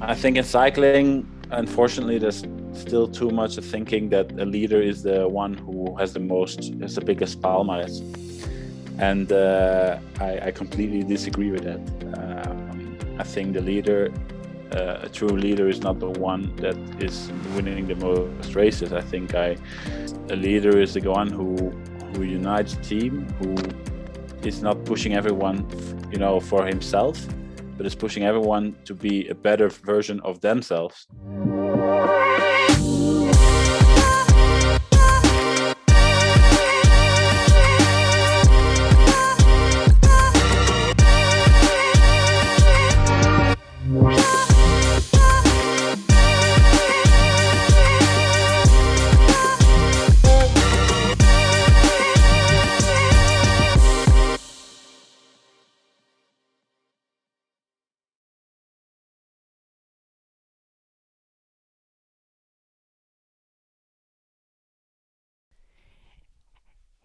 I think in cycling, unfortunately, there's still too much of thinking that a leader is the one who has the most, has the biggest palmarès. And uh, I, I, completely disagree with that. Um, I think the leader, uh, a true leader, is not the one that is winning the most races. I think I, a leader is the one who who unites a team, who is not pushing everyone, you know, for himself, but is pushing everyone to be a better version of themselves.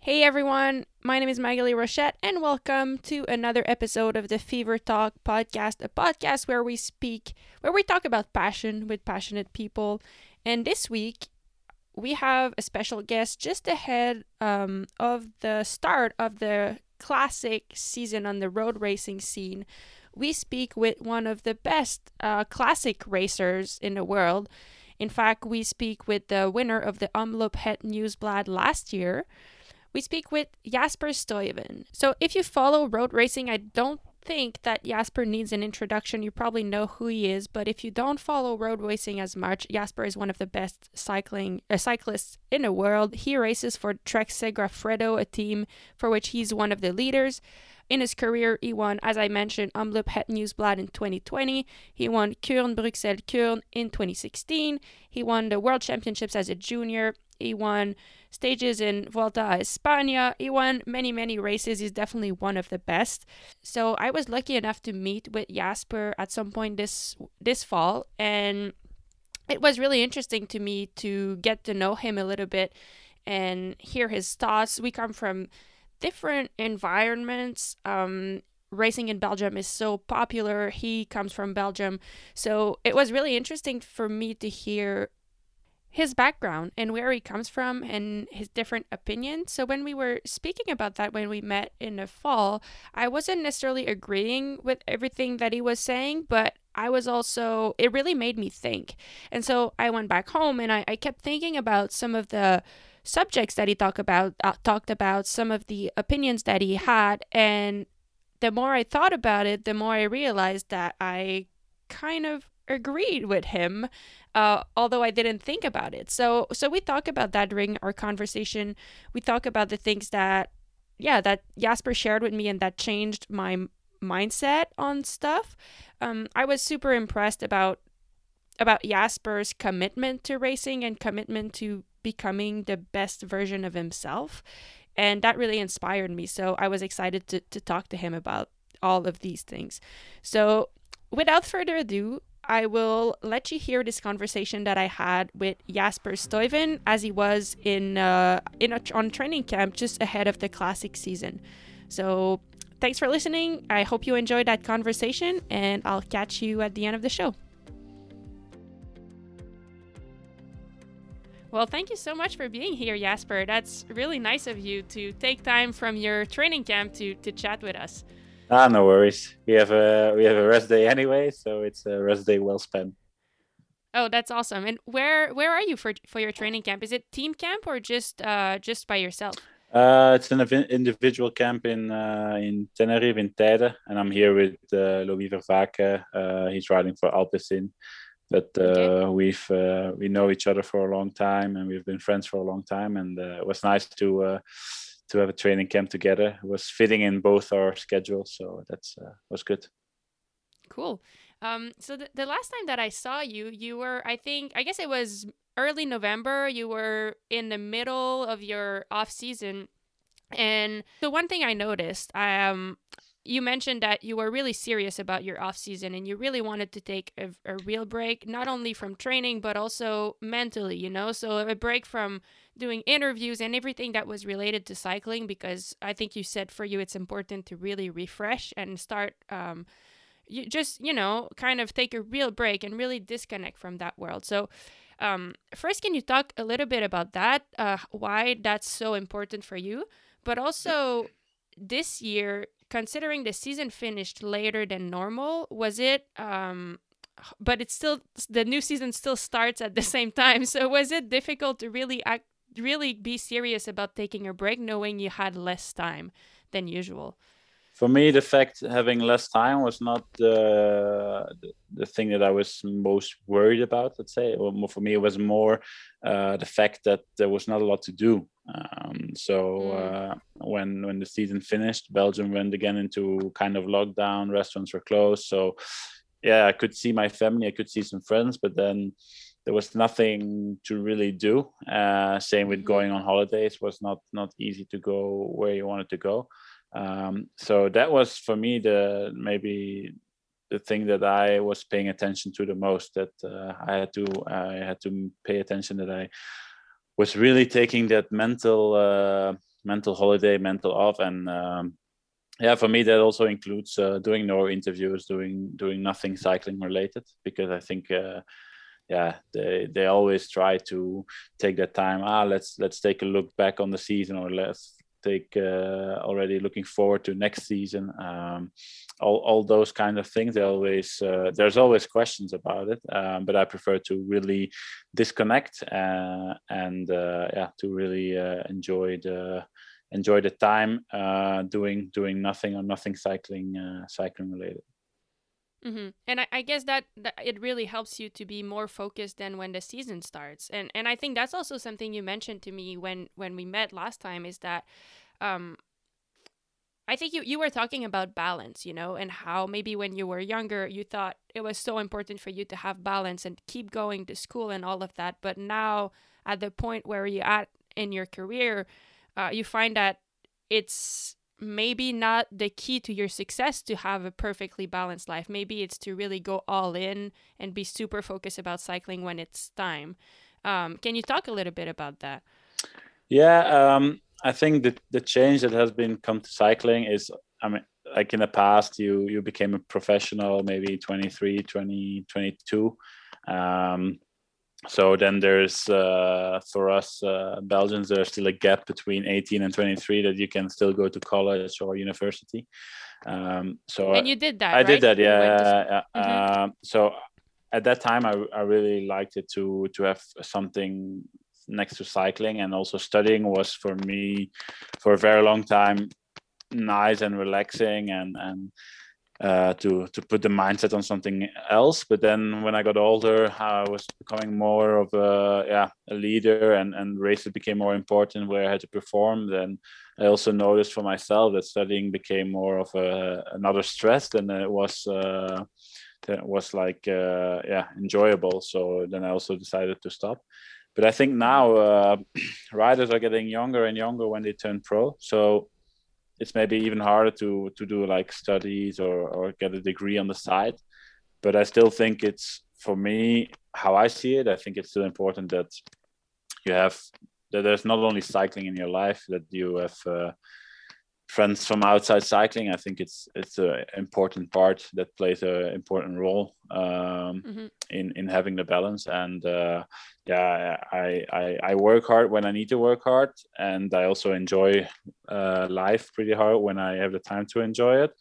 Hey everyone, my name is Magali Rochette, and welcome to another episode of the Fever Talk podcast, a podcast where we speak, where we talk about passion with passionate people. And this week, we have a special guest just ahead um, of the start of the classic season on the road racing scene. We speak with one of the best uh, classic racers in the world. In fact, we speak with the winner of the Omloop Het Nieuwsblad last year we speak with Jasper Stuyven. So if you follow road racing, I don't think that Jasper needs an introduction. You probably know who he is, but if you don't follow road racing as much, Jasper is one of the best cycling uh, cyclists in the world. He races for Trek Segafredo, a team for which he's one of the leaders. In his career, he won, as I mentioned, Omloop Het Nieuwsblad in 2020. He won Kuurne Bruxelles Kuurne in 2016. He won the World Championships as a junior. He won stages in Vuelta a España. He won many, many races. He's definitely one of the best. So I was lucky enough to meet with Jasper at some point this this fall, and it was really interesting to me to get to know him a little bit and hear his thoughts. We come from different environments. Um, racing in Belgium is so popular. He comes from Belgium. So it was really interesting for me to hear his background and where he comes from and his different opinions. So when we were speaking about that when we met in the fall, I wasn't necessarily agreeing with everything that he was saying, but I was also it really made me think. And so I went back home and I, I kept thinking about some of the subjects that he talked about uh, talked about some of the opinions that he had and the more I thought about it, the more I realized that I kind of agreed with him uh, although I didn't think about it. So so we talk about that during our conversation. We talk about the things that yeah that Jasper shared with me and that changed my mindset on stuff. Um, I was super impressed about about Jasper's commitment to racing and commitment to becoming the best version of himself. And that really inspired me. So I was excited to, to talk to him about all of these things. So without further ado, I will let you hear this conversation that I had with Jasper Stuyven as he was in uh, in a, on training camp just ahead of the classic season. So thanks for listening. I hope you enjoyed that conversation, and I'll catch you at the end of the show. Well, thank you so much for being here, Jasper. That's really nice of you to take time from your training camp to, to chat with us. Ah, no worries. We have a we have a rest day anyway, so it's a rest day well spent. Oh, that's awesome! And where where are you for for your training camp? Is it team camp or just uh just by yourself? Uh, it's an individual camp in uh, in Tenerife in and I'm here with uh, Louis. Uh, he's riding for Alpecin, but uh, okay. we've uh, we know each other for a long time, and we've been friends for a long time, and uh, it was nice to uh, to have a training camp together. It was fitting in both our schedules, so that's uh, was good. Cool. Um, so the, the last time that I saw you, you were, I think, I guess it was early November. You were in the middle of your off season, and the one thing I noticed, um, you mentioned that you were really serious about your off season and you really wanted to take a, a real break, not only from training but also mentally. You know, so a break from doing interviews and everything that was related to cycling because I think you said for you it's important to really refresh and start um, you just you know kind of take a real break and really disconnect from that world. So um, first can you talk a little bit about that? Uh, why that's so important for you? But also this year considering the season finished later than normal was it um, but it's still the new season still starts at the same time. So was it difficult to really act really be serious about taking a break knowing you had less time than usual? For me the fact having less time was not the, the, the thing that i was most worried about let's say. Or for me it was more uh, the fact that there was not a lot to do um, so mm. uh, when when the season finished belgium went again into kind of lockdown restaurants were closed so yeah i could see my family i could see some friends but then there was nothing to really do. Uh, same with mm-hmm. going on holidays was not not easy to go where you wanted to go. Um, so that was for me the maybe the thing that I was paying attention to the most. That uh, I had to I had to pay attention that I was really taking that mental uh, mental holiday, mental off, and um, yeah, for me that also includes uh, doing no interviews, doing doing nothing cycling related because I think uh, yeah they they always try to take that time. Ah let's let's take a look back on the season or let's take uh, already looking forward to next season. Um, all, all those kind of things they always uh, there's always questions about it um, but i prefer to really disconnect uh, and uh, yeah to really uh, enjoy the enjoy the time uh, doing doing nothing or nothing cycling cycling related Mm-hmm. And I, I guess that, that it really helps you to be more focused than when the season starts. And and I think that's also something you mentioned to me when when we met last time is that um I think you, you were talking about balance, you know, and how maybe when you were younger, you thought it was so important for you to have balance and keep going to school and all of that. But now, at the point where you're at in your career, uh, you find that it's maybe not the key to your success to have a perfectly balanced life. Maybe it's to really go all in and be super focused about cycling when it's time. Um, can you talk a little bit about that? Yeah, um, I think that the change that has been come to cycling is, I mean, like in the past, you you became a professional maybe 23, 20, 22. Um, so then there's uh, for us uh, Belgians there's still a gap between 18 and 23 that you can still go to college or university. Um, so and you did that. I right? did that. Yeah. mm-hmm. uh, so at that time, I, I really liked it to to have something next to cycling and also studying was for me for a very long time nice and relaxing and and uh, to to put the mindset on something else. But then when I got older, I was becoming more of a yeah a leader, and and races became more important where I had to perform. Then I also noticed for myself that studying became more of a another stress than it was. Uh, that was like uh, yeah enjoyable. So then I also decided to stop. But I think now uh, riders are getting younger and younger when they turn pro. So it's maybe even harder to to do like studies or or get a degree on the side but i still think it's for me how i see it i think it's still important that you have that there's not only cycling in your life that you have uh, friends from outside cycling i think it's it's an important part that plays an important role um, mm-hmm. in in having the balance and uh, yeah I, I, I work hard when i need to work hard and i also enjoy uh, life pretty hard when i have the time to enjoy it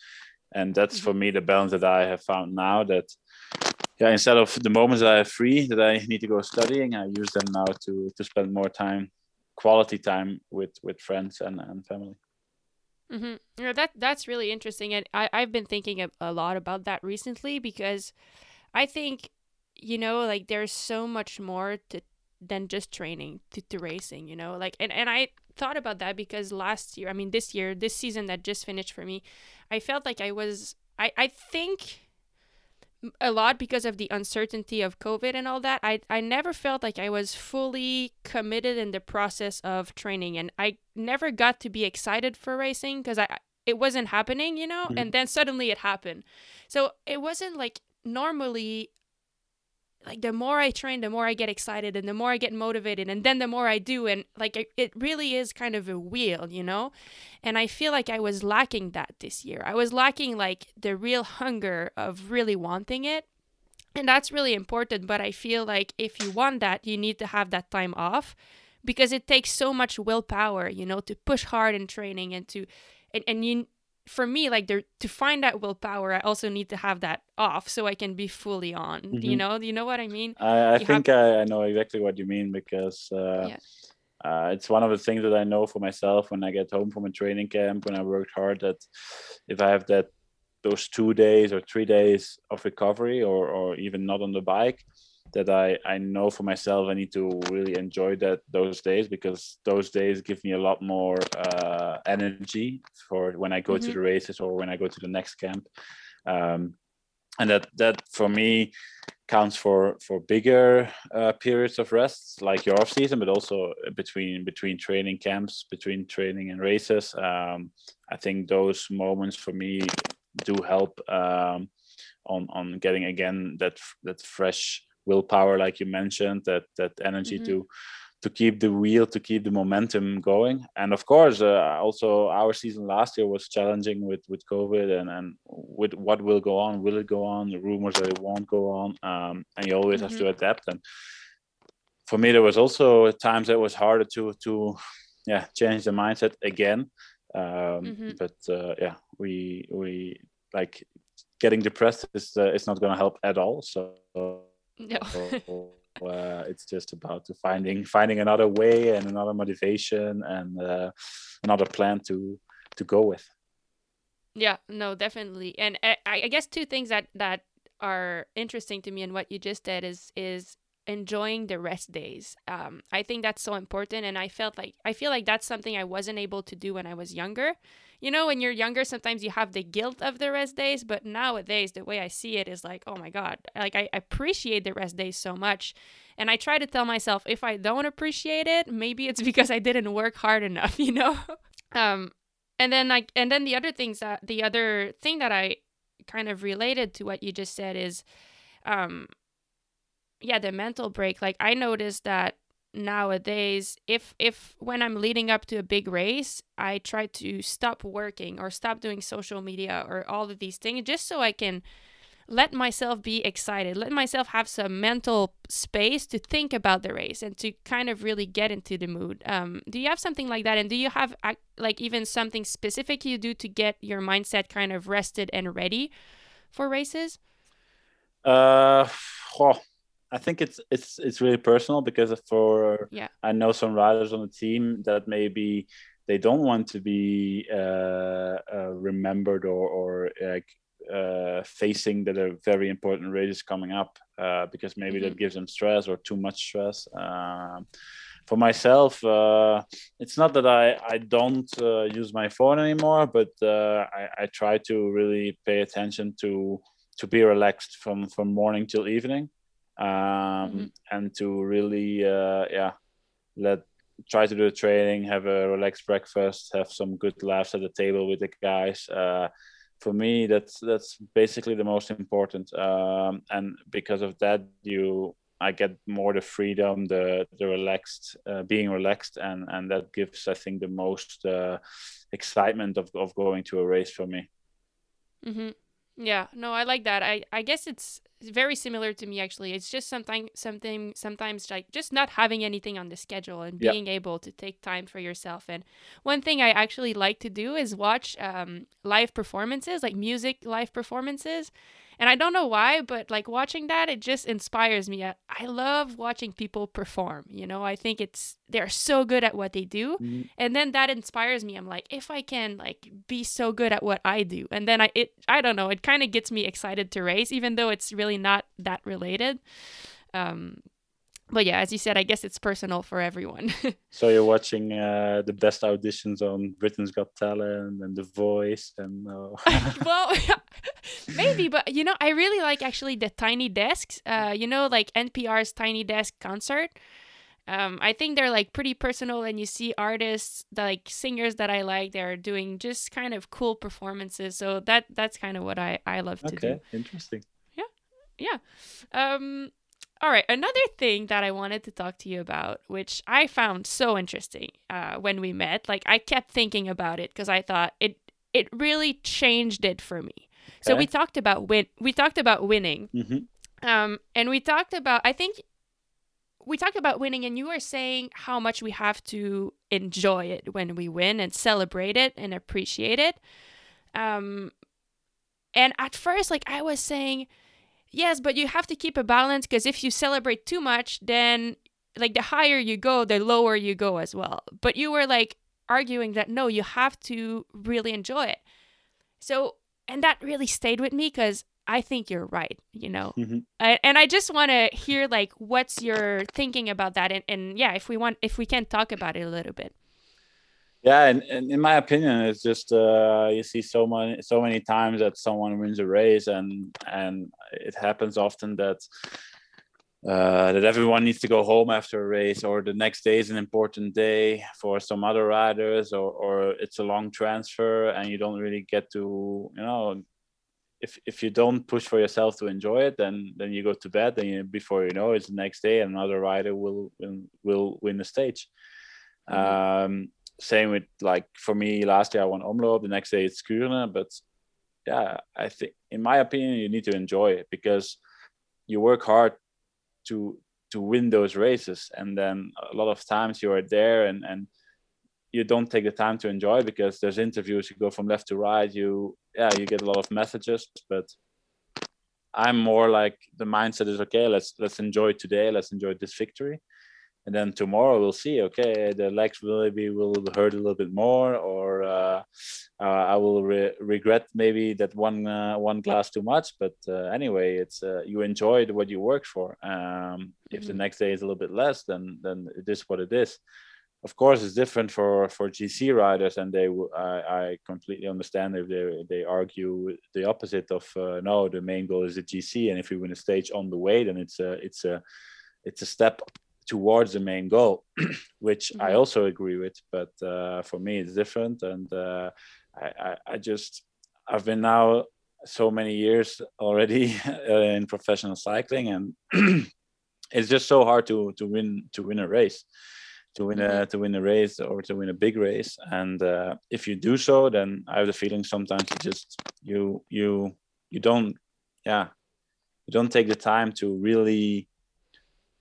and that's mm-hmm. for me the balance that i have found now that yeah instead of the moments that i have free that i need to go studying i use them now to to spend more time quality time with with friends and, and family Mm-hmm. Yeah, that that's really interesting, and I I've been thinking a, a lot about that recently because I think you know like there's so much more to than just training to, to racing you know like and, and i thought about that because last year i mean this year this season that just finished for me i felt like i was i i think a lot because of the uncertainty of COVID and all that. I I never felt like I was fully committed in the process of training, and I never got to be excited for racing because I it wasn't happening, you know. Mm-hmm. And then suddenly it happened, so it wasn't like normally. Like the more I train, the more I get excited and the more I get motivated and then the more I do and like it, it really is kind of a wheel, you know? And I feel like I was lacking that this year. I was lacking like the real hunger of really wanting it. And that's really important, but I feel like if you want that, you need to have that time off because it takes so much willpower, you know, to push hard in training and to and, and you for me like there to find that willpower i also need to have that off so i can be fully on mm-hmm. you know do you know what i mean i, I think have... I, I, know exactly what you mean because uh, yeah. uh, it's one of the things that i know for myself when i get home from a training camp when i worked hard that if i have that those two days or three days of recovery or, or even not on the bike that I, I know for myself I need to really enjoy that those days because those days give me a lot more uh, energy for when I go mm-hmm. to the races or when I go to the next camp. Um, and that that for me counts for for bigger uh, periods of rest like your off season but also between between training camps between training and races um, i think those moments for me do help um, on on getting again that that fresh willpower like you mentioned that that energy mm-hmm. to to keep the wheel to keep the momentum going and of course uh, also our season last year was challenging with with covid and and with what will go on will it go on the rumors that it won't go on um, and you always mm-hmm. have to mm-hmm. adapt and for me there was also at times that was harder to to yeah change the mindset again um, mm-hmm. but uh, yeah we we like getting depressed is uh, is not going to help at all so no. so, uh, it's just about to finding finding another way and another motivation and uh, another plan to to go with. Yeah, no, definitely. And I, I guess two things that that are interesting to me and what you just said is is enjoying the rest days. Um, I think that's so important, and I felt like I feel like that's something I wasn't able to do when I was younger you know, when you're younger, sometimes you have the guilt of the rest days, but nowadays, the way I see it is like, oh my God, like I appreciate the rest days so much. And I try to tell myself, if I don't appreciate it, maybe it's because I didn't work hard enough, you know? um, and then like, and then the other things that, the other thing that I kind of related to what you just said is, um, yeah, the mental break. Like I noticed that nowadays if if when i'm leading up to a big race i try to stop working or stop doing social media or all of these things just so i can let myself be excited let myself have some mental space to think about the race and to kind of really get into the mood um, do you have something like that and do you have like even something specific you do to get your mindset kind of rested and ready for races uh oh, I think it's it's it's really personal because for yeah I know some riders on the team that maybe they don't want to be uh, uh, remembered or or like uh, facing that are very important races coming up uh, because maybe mm-hmm. that gives them stress or too much stress. Um, for myself, uh, it's not that I I don't uh, use my phone anymore, but I, I try to really pay attention to to be relaxed from from morning till evening um, mm-hmm. and to really uh, yeah let try to do the training have a relaxed breakfast have some good laughs at the table with the guys uh, for me that's that's basically the most important um, and because of that you I get more the freedom, the the relaxed, uh, being relaxed, and and that gives I think the most uh, excitement of of going to a race for me. Mm-hmm. Yeah, no, I like that. I I guess it's very similar to me actually. It's just something something sometimes like just not having anything on the schedule and being yeah. able to take time for yourself. And one thing I actually like to do is watch um, live performances, like music live performances. And I don't know why, but like watching that, it just inspires me. I, I love watching people perform. You know, I think it's they're so good at what they do, mm-hmm. and then that inspires me. I'm like, if I can like be so good at what I do, and then I it I don't know, it kind of gets me excited to race, even though it's really not that related. Um, but yeah, as you said, I guess it's personal for everyone. so you're watching uh, the best auditions on Britain's Got Talent and The Voice, and uh... well, maybe, but you know, I really like actually the Tiny Desks. Uh, you know, like NPR's Tiny Desk concert. Um, I think they're like pretty personal, and you see artists, like singers that I like, they're doing just kind of cool performances. So that that's kind of what I I love to do. Okay, interesting. Yeah, yeah. Um, All right, another thing that I wanted to talk to you about, which I found so interesting uh, when we met, like I kept thinking about it because I thought it it really changed it for me. So we talked about win. We talked about winning, hmm um, and we talked about. I think we talked about winning, and you were saying how much we have to enjoy it when we win and celebrate it and appreciate it. Um, and at first, like I was saying, yes, but you have to keep a balance because if you celebrate too much, then like the higher you go, the lower you go as well. But you were like arguing that no, you have to really enjoy it. So, and that really stayed with me because I think you're right, you know. hmm I, and I just want to hear like what's your thinking about that and, and yeah, if we want if we can talk about it a little bit. Yeah, and, and in my opinion, it's just uh, you see so many so many times that someone wins a race, and and it happens often that uh, that everyone needs to go home after a race, or the next day is an important day for some other riders, or or it's a long transfer, and you don't really get to you know. If, if you don't push for yourself to enjoy it, then then you go to bed, and you, before you know, it's the next day, and another rider will will, will win the stage. Um, same with like for me last year I won Omloop, the next day it's Kuurne, but yeah, I think in my opinion you need to enjoy it because you work hard to to win those races and then a lot of times you are there and and you don't take the time to enjoy because there's interviews you go from left to right you yeah you get a lot of messages but i'm more like the mindset is okay let's let's enjoy today let's enjoy this victory and then tomorrow we'll see okay the legs will maybe will hurt a little bit more or uh, uh, i will re- regret maybe that one uh, one glass too much. But uh, anyway it's uh, you enjoyed what you worked for. Um, if the Mhm. next day is a little bit less then then it is what it is. Of course it's different for for gc riders and they I, I completely understand if they they argue the opposite of uh, no the main goal is the gc and if we win a stage on the way then it's a it's a it's a step towards the main goal which i Mhm. also agree with but uh, for me it's different. And uh, I, I i just i've been now so many years already uh, in professional cycling and it's just so hard to to win to win a race to win a to win a race or to win a big race. And uh, if you do so then i have the feeling sometimes you just you you you don't yeah you don't take the time to really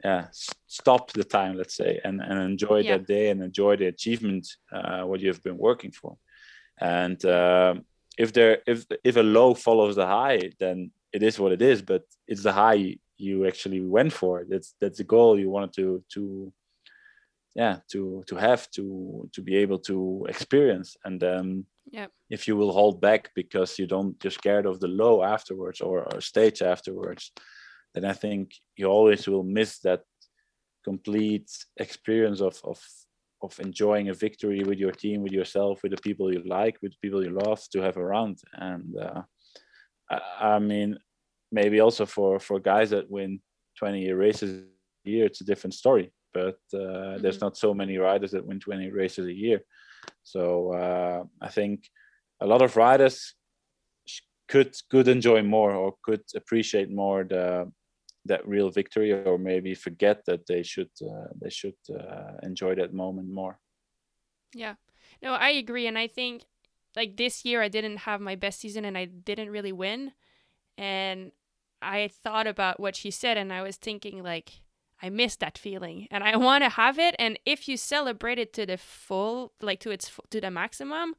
yeah stop the time let's say and, and enjoy Yeah. that day and enjoy the achievement uh, what you've been working for and um, if there if if a low follows the high then it is what it is but it's the high you actually went for that's that's the goal you wanted to to yeah to to have to to be able to experience and then Yep. if you will hold back because you don't you're scared of the low afterwards or, or stage afterwards then i think you always will miss that complete experience of of of enjoying a victory with your team with yourself with the people you like with the people you love to have around. And uh, I, I mean maybe also for for guys that win 20 races a year it's a different story. But uh, there's Mhm. not so many riders that win 20 races a year. So uh, i think a lot of riders could could enjoy more or could appreciate more the that real victory or maybe forget that they should uh, they should uh, enjoy that moment more Yeah. No, I agree. And I think like this year, I didn't have my best season and I didn't really win. And I thought about what she said and I was thinking, like, I miss that feeling and I want to have it. And if you celebrate it to the full, like to its to the maximum,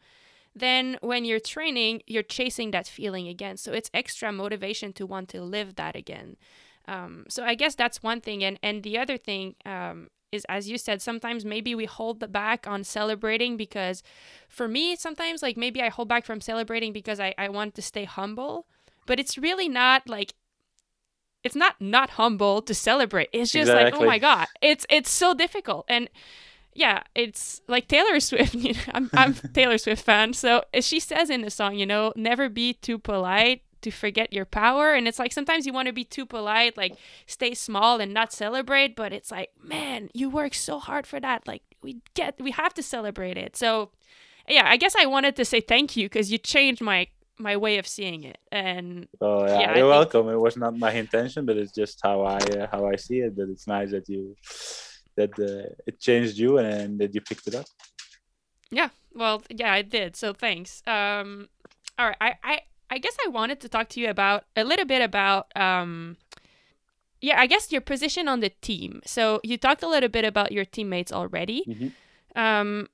then when you're training, you're chasing that feeling again. So it's extra motivation to want to live that again. Um, so I guess that's one thing. And and the other thing um, is, as you said, sometimes maybe we hold the back on celebrating because, for me, sometimes like maybe I hold back from celebrating because I I want to stay humble, but it's really not like. It's not not humble to celebrate. It's just like, oh my god, it's it's so difficult. And yeah, it's like Taylor Swift. You know, I'm I'm a Taylor Swift fan, so as she says in the song, you know, never be too polite to forget your power. And it's like sometimes you want to be too polite, like stay small and not celebrate. But it's like, man, you work so hard for that. Like we get, we have to celebrate it. So yeah, I guess I wanted to say thank you because you changed my my way of seeing it. And oh yeah, yeah you're welcome. It was not my intention, but it's just how I uh, how I see it. That it's nice that you that uh, it changed you and that you picked it up. Yeah, well, yeah, I did. So thanks. Um, all right, I I I guess I wanted to talk to you about a little bit about um yeah, I guess your position on the team. So you talked a little bit about your teammates already. Mm-hmm. Um,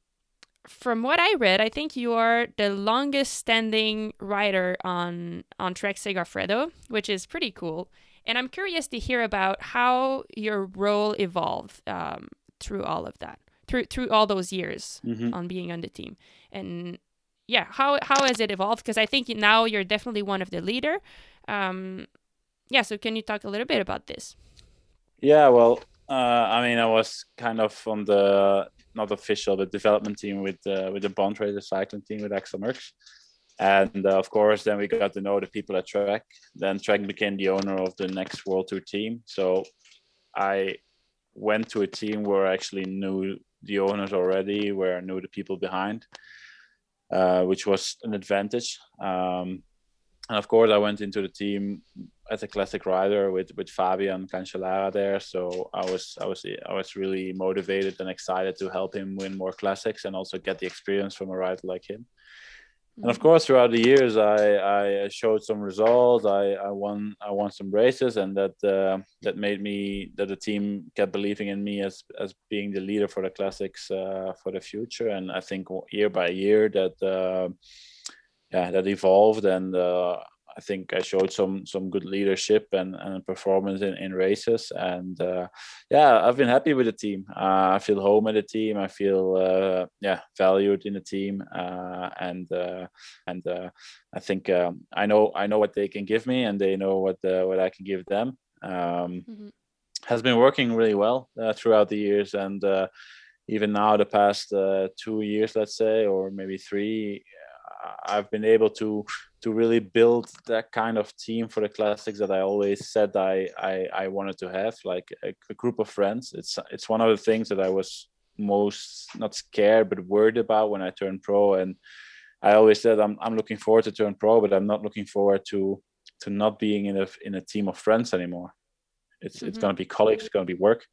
from what I read, I think you are the longest standing rider on on Trek Segafredo, which is pretty cool. And I'm curious to hear about how your role evolved um, through all of that, through through all those years mm-hmm. on being on the team, and yeah, how how has it evolved? Because I think now you're definitely one of the leader. Um, yeah, so can you talk a little bit about this? Yeah, well, uh, I mean, I was kind of on the not official but development team with uh, with the Bontrager cycling team with Axel Merckx. And uh, of course, then we got to know the people at Trek. Then Trek became the owner of the next World Tour team. So I went to a team where I actually knew the owners already, where I knew the people behind, uh, which was an advantage. Um, and of course, I went into the team as a classic rider with with Fabian Cancellara there. So I was I was I was really motivated and excited to help him win more classics and also get the experience from a rider like him. And of mm-hmm. course, throughout the years, I, I showed some results. I, I won I won some races, and that uh, that made me that the team kept believing in me as as being the leader for the classics uh, for the future. And I think year by year that uh, yeah that evolved and uh, I think I showed some some good leadership and, and performance in, in races. And uh, yeah, I've been happy with the team. Uh, I feel home at the team. I feel uh, yeah valued in the team. Uh, and uh, and uh, I think um, I know I know what they can give me, and they know what what I can give them. Um, mm-hmm. Has been working really well throughout the years, and even now the past two years, let's say, or maybe three. I've been able to to really build that kind of team for the classics that I always said I I, I wanted to have, like a, a, group of friends. It's it's one of the things that I was most not scared but worried about when I turned pro. And I always said I'm I'm looking forward to turn pro, but I'm not looking forward to to not being in a in a team of friends anymore. It's mm-hmm. it's going to be colleagues, it's going to be work,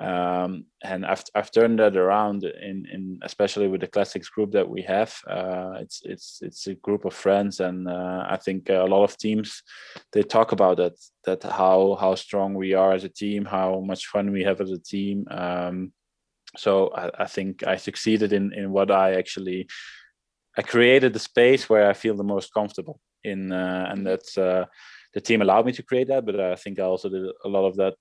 um, and I've, I've turned that around in, in especially with the classics group that we have. Uh, it's it's it's a group of friends and uh, I think a lot of teams they talk about that that how how strong we are as a team how much fun we have as a team. Um, so I, I, think I succeeded in in what I actually I created the space where I feel the most comfortable in uh, and that's uh, the team allowed me to create that but I think I also did a lot of that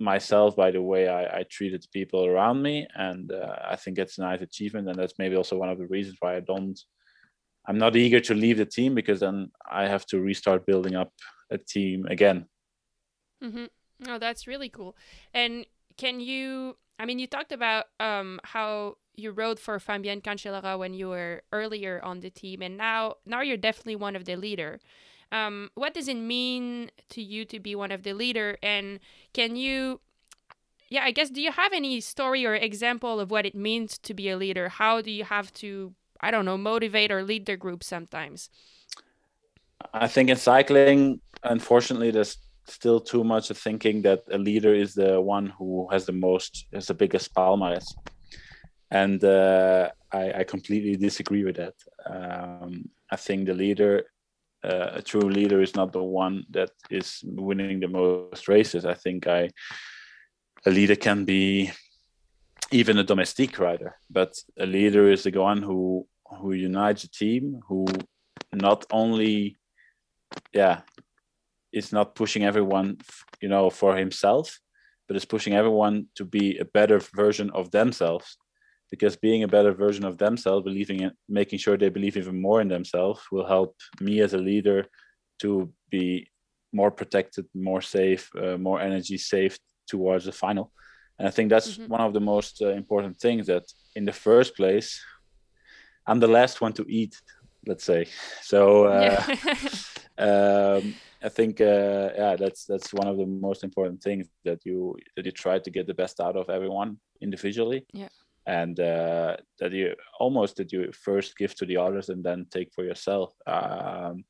myself by the way I, I treated people around me, and uh, I think it's a nice achievement, and that's maybe also one of the reasons why I don't. I'm not eager to leave the team because then I have to restart building up a team again. Mm-hmm. Oh, that's really cool. And can you? I mean, you talked about um, how you rode for Fabian Cancellara when you were earlier on the team, and now now you're definitely one of the leader. Um, what does it mean to you to be one of the leader? And can you, yeah, I guess, do you have any story or example of what it means to be a leader? How do you have to, I don't know, motivate or lead the group sometimes? I think in cycling, unfortunately, there's still too much of thinking that a leader is the one who has the most, has the biggest palmarès. And uh, I, I, completely disagree with that. Um, I think the leader uh, a true leader is not the one that is winning the most races. I think I a leader can be even a domestique rider, but a leader is the one who who unites a team, who not only yeah is not pushing everyone you know for himself, but is pushing everyone to be a better version of themselves because being a better version of themselves, believing in making sure they believe even more in themselves will help me as a leader to be more protected, more safe, uh, more energy saved towards the final. And I think that's mm-hmm. one of the most uh, important things that in the first place, I'm the last one to eat, let's say. So uh, um, I think uh, yeah, that's that's one of the most important things that you that you try to get the best out of everyone individually. Yeah and uh, that you almost that you first give to the others and then take for yourself. Um,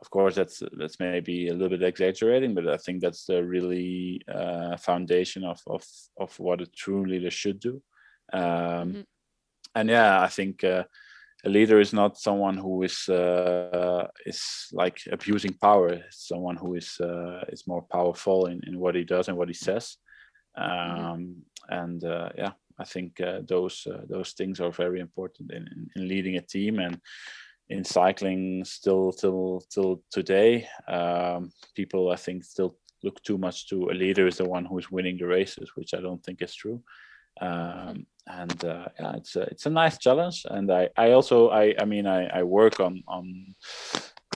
of course, that's that's maybe a little bit exaggerating, but I think that's the really uh, foundation of, of of what a true leader should do. Um, mm-hmm. And yeah, I think uh, a leader is not someone who is uh, is like abusing power. It's someone who is uh, is more powerful in, in what he does and what he says. Mm-hmm. Um. And uh, yeah, I think uh, those uh, those things are very important in, in, in, leading a team and in cycling. Still, till till today, um, people I think still look too much to a leader is the one who is winning the races, which I don't think is true. Um, and uh, yeah, it's a, it's a nice challenge. And I, I also I I mean I, I work on on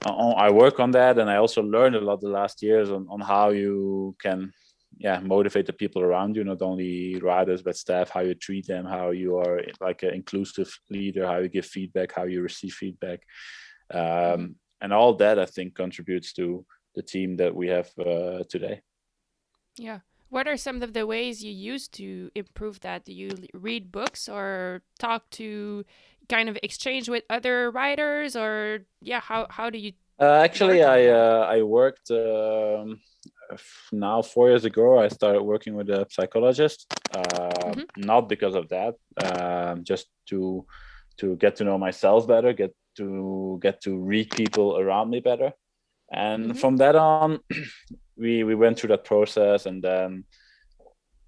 I work on that, and I also learned a lot the last years on, on how you can yeah motivate the people around you not only riders but staff how you treat them how you are like an inclusive leader how you give feedback how you receive feedback. Um, and all that i think contributes to the team that we have uh, today. Yeah. What are some of the ways you use to improve that? Do you read books or talk to kind of exchange with other writers or yeah how, how do you uh, actually i uh, i worked um, now four years ago i started working with a psychologist uh, mm-hmm. not because of that um, just to to get to know myself better get to get to read people around me better and mm-hmm. from that on we we went through that process and then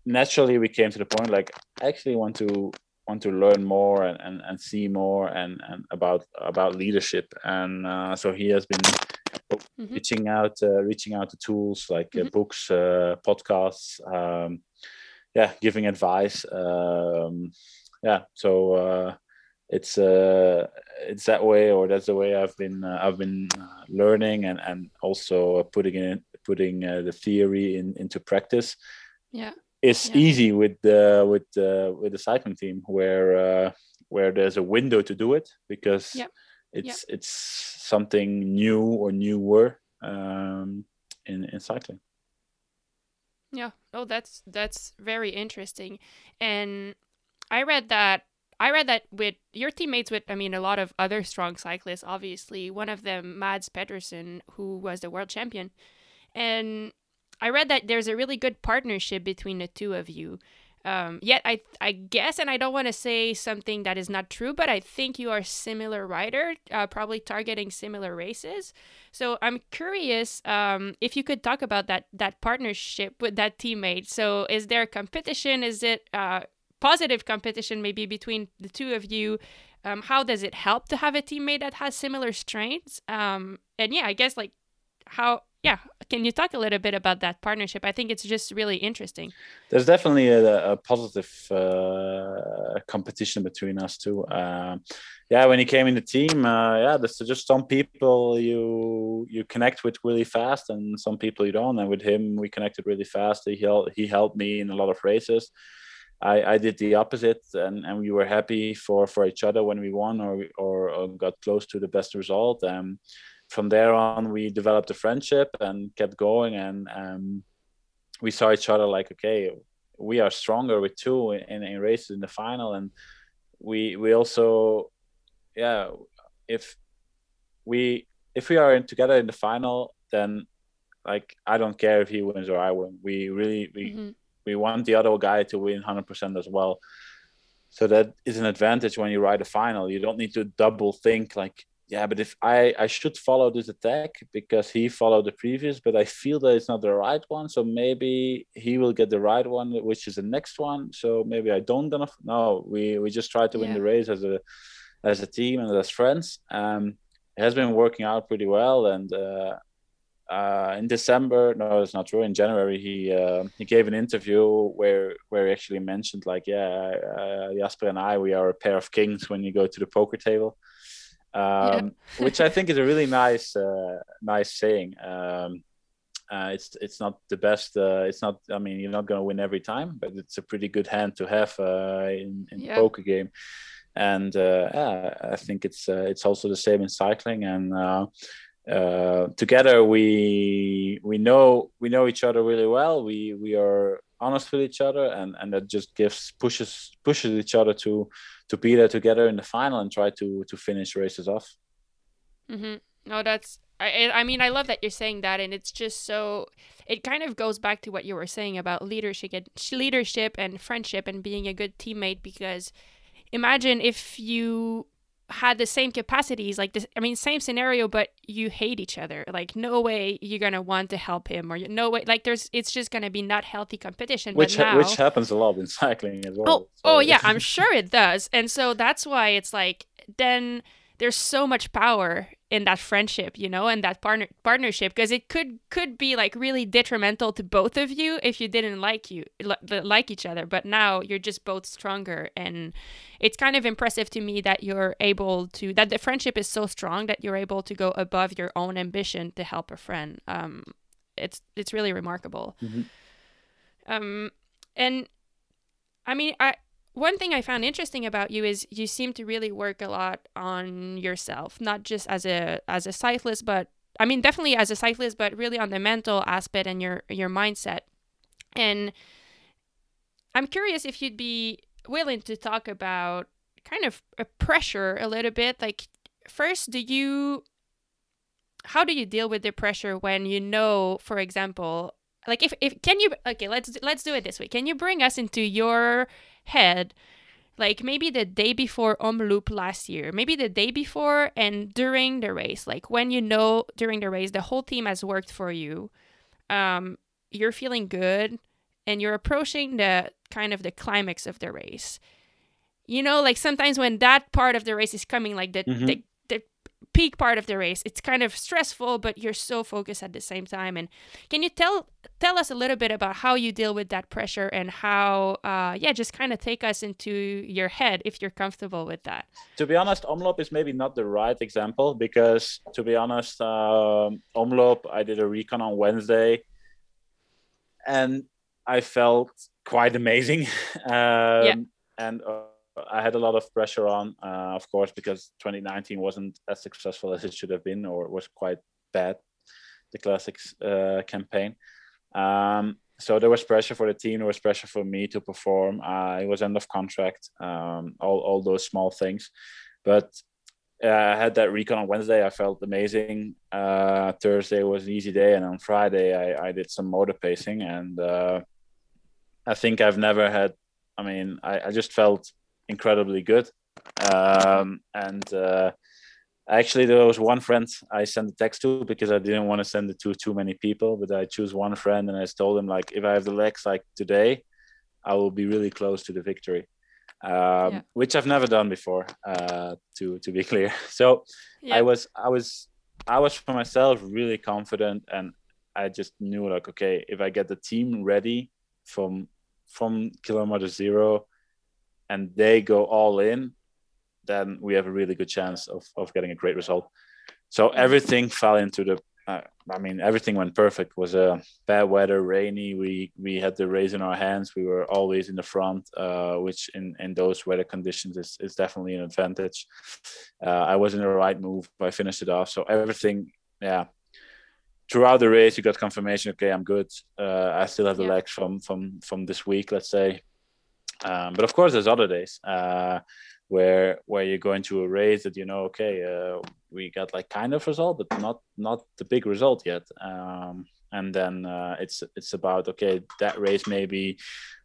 naturally we came to the point like i actually want to want to learn more and, and, and see more and, and about about leadership and uh, so he has been mm-hmm. reaching out uh, reaching out to tools like uh, mm-hmm. books uh, podcasts um, yeah giving advice um, yeah so uh, it's uh, it's that way or that's the way I've been I've been learning and and also putting in putting the theory in into practice yeah it's yeah. easy with the with the with the cycling team where where there's a window to do it because yeah it's it's something new or newer um, in in cycling. Yeah. Oh, that's that's very interesting, and I read that I read that with your teammates with I mean a lot of other strong cyclists obviously one of them Mads Pedersen who was the world champion and I read that there's a really good partnership between the two of you um, yet I I guess, and I don't want to say something that is not true, but I think you are similar rider, uh, probably targeting similar races. So I'm curious um, if you could talk about that that partnership with that teammate. So is there competition? Is it uh, positive competition maybe between the two of you? Um, how does it help to have a teammate that has similar strengths? Um, and yeah, I guess like how yeah can you talk a little bit about that partnership? I think it's just really interesting. There's definitely a, a positive uh, competition between us too uh, yeah when he came in the team uh, yeah there's just some people you you connect with really fast and some people you don't. And with him we connected really fast. He helped he helped me in a lot of races. I, I did the opposite and, and we were happy for, for each other when we won or, or, or got close to the best result. Um, from there on, we developed a friendship and kept going. And um, we saw each other like, okay, we are stronger with two in, in races in the final. And we we also, yeah, if we if we are in, together in the final, then like I don't care if he wins or I win. We really we mm-hmm. we want the other guy to win 100% as well. So that is an advantage when you ride a final. You don't need to double think like yeah, but if I I should follow this attack because he followed the previous, but I feel that it's not the right one, so maybe he will get the right one, which is the next one. So maybe I don't gonna. No, we we just try to win yeah. the race as a as a team and as friends. Um, it has been working out pretty well, and uh, uh, in December, no, it's not true. In January, he uh, he gave an interview where where he actually mentioned like, yeah, uh, Jasper and I, we are a pair of kings when you go to the poker table um, yeah. which I think is a really nice, uh, nice saying. Um, uh, it's it's not the best. Uh, it's not. I mean, you're not going to win every time, but it's a pretty good hand to have uh, in in yeah. poker game. And uh, yeah, I think it's uh, it's also the same in cycling. And together we we know we know each other really well. We we are honest with each other and and that just gives pushes pushes each other to to be there together in the final and try to to finish races off mm-hmm. no that's I, I mean i love that you're saying that and it's just so it kind of goes back to what you were saying about leadership and leadership and friendship and being a good teammate because imagine if you had the same capacities like this i mean same scenario but you hate each other like no way you're gonna want to help him or no way like there's it's just gonna be not healthy competition which now, which happens a lot in cycling as well oh, so. oh yeah i'm sure it does and so that's why it's like then there's so much power in that friendship you know and that partner partnership because it could could be like really detrimental to both of you if you didn't like you like each other but now you're just both stronger and it's kind of impressive to me that you're able to that the friendship is so strong that you're able to go above your own ambition to help a friend um it's it's really remarkable mm-hmm. um and i mean i one thing I found interesting about you is you seem to really work a lot on yourself, not just as a as a cyclist, but I mean definitely as a cyclist, but really on the mental aspect and your your mindset. And I'm curious if you'd be willing to talk about kind of a pressure a little bit. Like first, do you how do you deal with the pressure when you know, for example, like if, if can you okay let's let's do it this way can you bring us into your head like maybe the day before Omloop last year, maybe the day before and during the race, like when you know during the race the whole team has worked for you, um, you're feeling good and you're approaching the kind of the climax of the race. You know, like sometimes when that part of the race is coming, like the, mm-hmm. the peak part of the race. It's kind of stressful, but you're so focused at the same time. And can you tell tell us a little bit about how you deal with that pressure and how, uh, yeah, just kind of take us into your head if you're comfortable with that. To be honest, Omloop is maybe not the right example because, to be honest, um, Omloop, I did a recon on Wednesday, and I felt quite amazing. um, yeah. And uh, I had a lot of pressure on, uh, of course, because 2019 wasn't as successful as it should have been, or was quite bad, the classics uh, campaign. Um, so there was pressure for the team. There was pressure for me to perform. I was end of contract. Um, all all those small things, but uh, I had that recon on Wednesday. I felt amazing. Uh, Thursday was an easy day, and on Friday I, I did some motor pacing, and uh, I think I've never had. I mean, I, I just felt incredibly good. Um, and uh, actually, there was one friend I sent a text to because I didn't want to send it to too many people, but I choose one friend and I told him like, if I have the legs like today, I will be really close to the victory. Um, yeah. which I've never done before, uh, to to be clear. So yeah. I was I was I was for myself really confident, and I just knew like, okay, if I get the team ready from from kilometer zero and they go all in, then we have a really good chance of, of getting a great result. So everything fell into the. Uh, I mean, everything went perfect. It was a uh, bad weather, rainy. We we had the race in our hands. We were always in the front, uh, which in, in those weather conditions is, is definitely an advantage. Uh, I was in the right move. I finished it off. So everything, yeah. Throughout the race, you got confirmation. Okay, I'm good. Uh, I still have the yeah. legs from from from this week. Let's say um, but of course, there's other days uh, where where you go into a race that you know, okay, uh, we got like kind of result, but not not the big result yet. Um, and then uh, it's it's about okay, that race maybe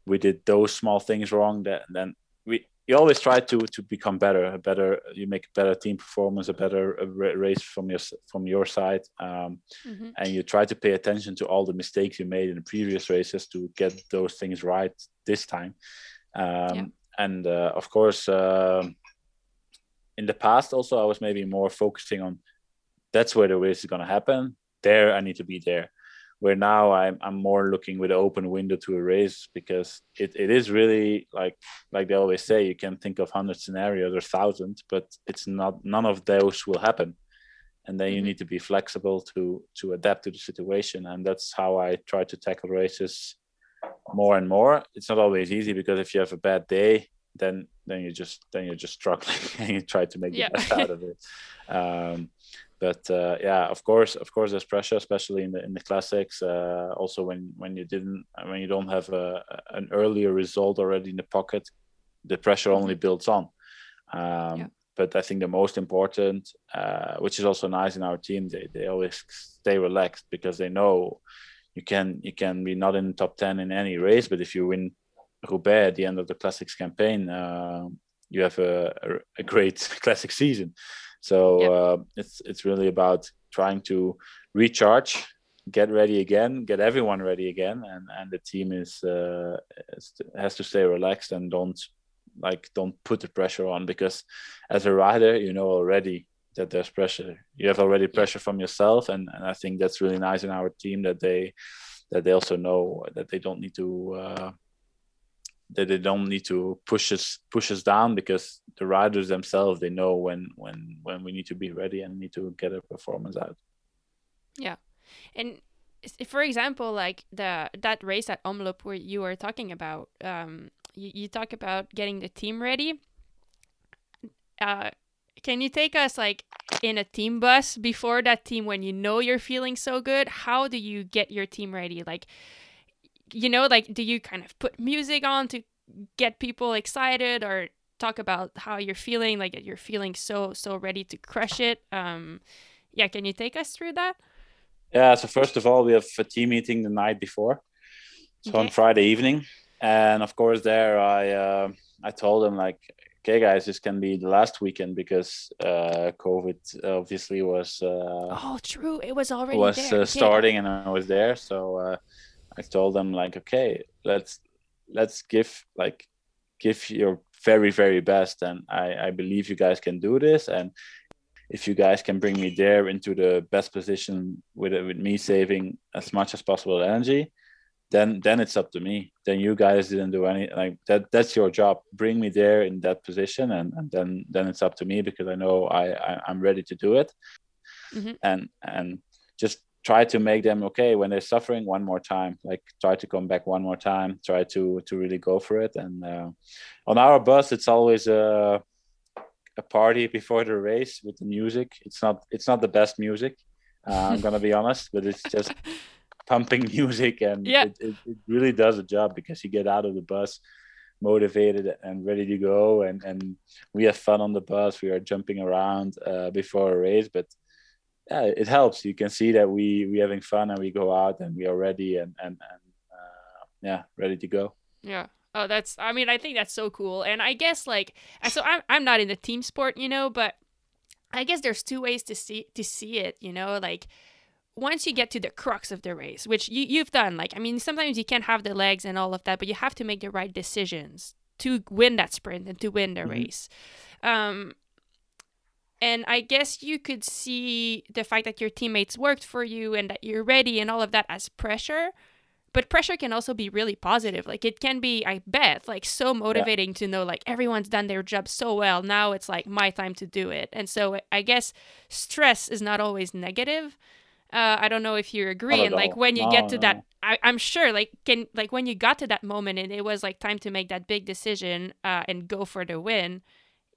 we did those small things wrong. That then we you always try to to become better, a better you make a better team performance, a better race from your from your side, um, mm-hmm. and you try to pay attention to all the mistakes you made in the previous races to get those things right this time. Um, yeah. And uh, of course, uh, in the past, also, I was maybe more focusing on that's where the race is going to happen. There, I need to be there. Where now I'm, I'm more looking with an open window to a race because it, it is really like like they always say you can think of hundred scenarios or thousands, but it's not none of those will happen and then you mm-hmm. need to be flexible to to adapt to the situation and that's how i try to tackle races more and more. It's not always easy because if you have a bad day, then then you just then you're just struggling and you try to make yeah. the best out of it. Um, but uh, yeah, of course, of course, there's pressure, especially in the in the classics. Uh, also, when when you didn't, when you don't have a, an earlier result already in the pocket, the pressure only mm-hmm. builds on. Um, yeah. But I think the most important, uh, which is also nice in our team, they they always stay relaxed because they know you can you can be not in the top ten in any race, but if you win Roubaix at the end of the classics campaign, uh, you have a, a, a great classic season. So uh, it's it's really about trying to recharge, get ready again, get everyone ready again, and and the team is, uh, is has to stay relaxed and don't like don't put the pressure on because as a rider you know already that there's pressure. You have already pressure from yourself and, and i think that's really nice in our team that they that they also know that they don't need to uh, that they don't need to push us push us down because the riders themselves they know when when when we need to be ready and need to get a performance out. Yeah. And for example like the that race at omloop where you were talking about um you, you talk about getting the team ready uh can you take us like in a team bus before that team when you know you're feeling so good how do you get your team ready like you know, like, do you kind of put music on to get people excited or talk about how you're feeling, like you're feeling so, so ready to crush it? Um, yeah, can you take us through that? Yeah, so first of all, we have a team meeting the night before. So okay. on Friday evening. And of course, there I uh, I told them like, okay, guys, this can be the last weekend because uh, COVID obviously was. Uh, oh, true. It was already was uh, starting, and I was there. So uh, I told them like, okay, let's let's give like give your very very best, and I I believe you guys can do this, and if you guys can bring me there into the best position with with me saving as much as possible energy, then then it's up to me. Then you guys didn't do any like that. That's your job. Bring me there in that position, and, and then then it's up to me because I know I, I am ready to do it. Mm-hmm. And and just try to make them okay when they're suffering one more time like try to come back one more time try to to really go for it and uh, on our bus it's always a a party before the race with the music it's not it's not the best music uh, i'm gonna be honest but it's just pumping music and yeah. it, it, it really does a job because you get out of the bus motivated and ready to go and and we have fun on the bus we are jumping around uh, before a race but yeah, it helps. You can see that we we having fun and we go out and we are ready and and, and uh, yeah, ready to go. Yeah. Oh, that's. I mean, I think that's so cool. And I guess like, so I'm I'm not in the team sport, you know, but I guess there's two ways to see to see it, you know, like once you get to the crux of the race, which you, you've done, like, I mean, sometimes you can't have the legs and all of that, but you have to make the right decisions to win that sprint and to win the mm-hmm. race. Um, and I guess you could see the fact that your teammates worked for you and that you're ready and all of that as pressure. But pressure can also be really positive. Like it can be, I bet, like so motivating yeah. to know like everyone's done their job so well. Now it's like my time to do it. And so I guess stress is not always negative. Uh, I don't know if you agree. And like when you no, get to no. that, I, am sure like can like when you got to that moment and it was like time to make that big decision uh, and go for the win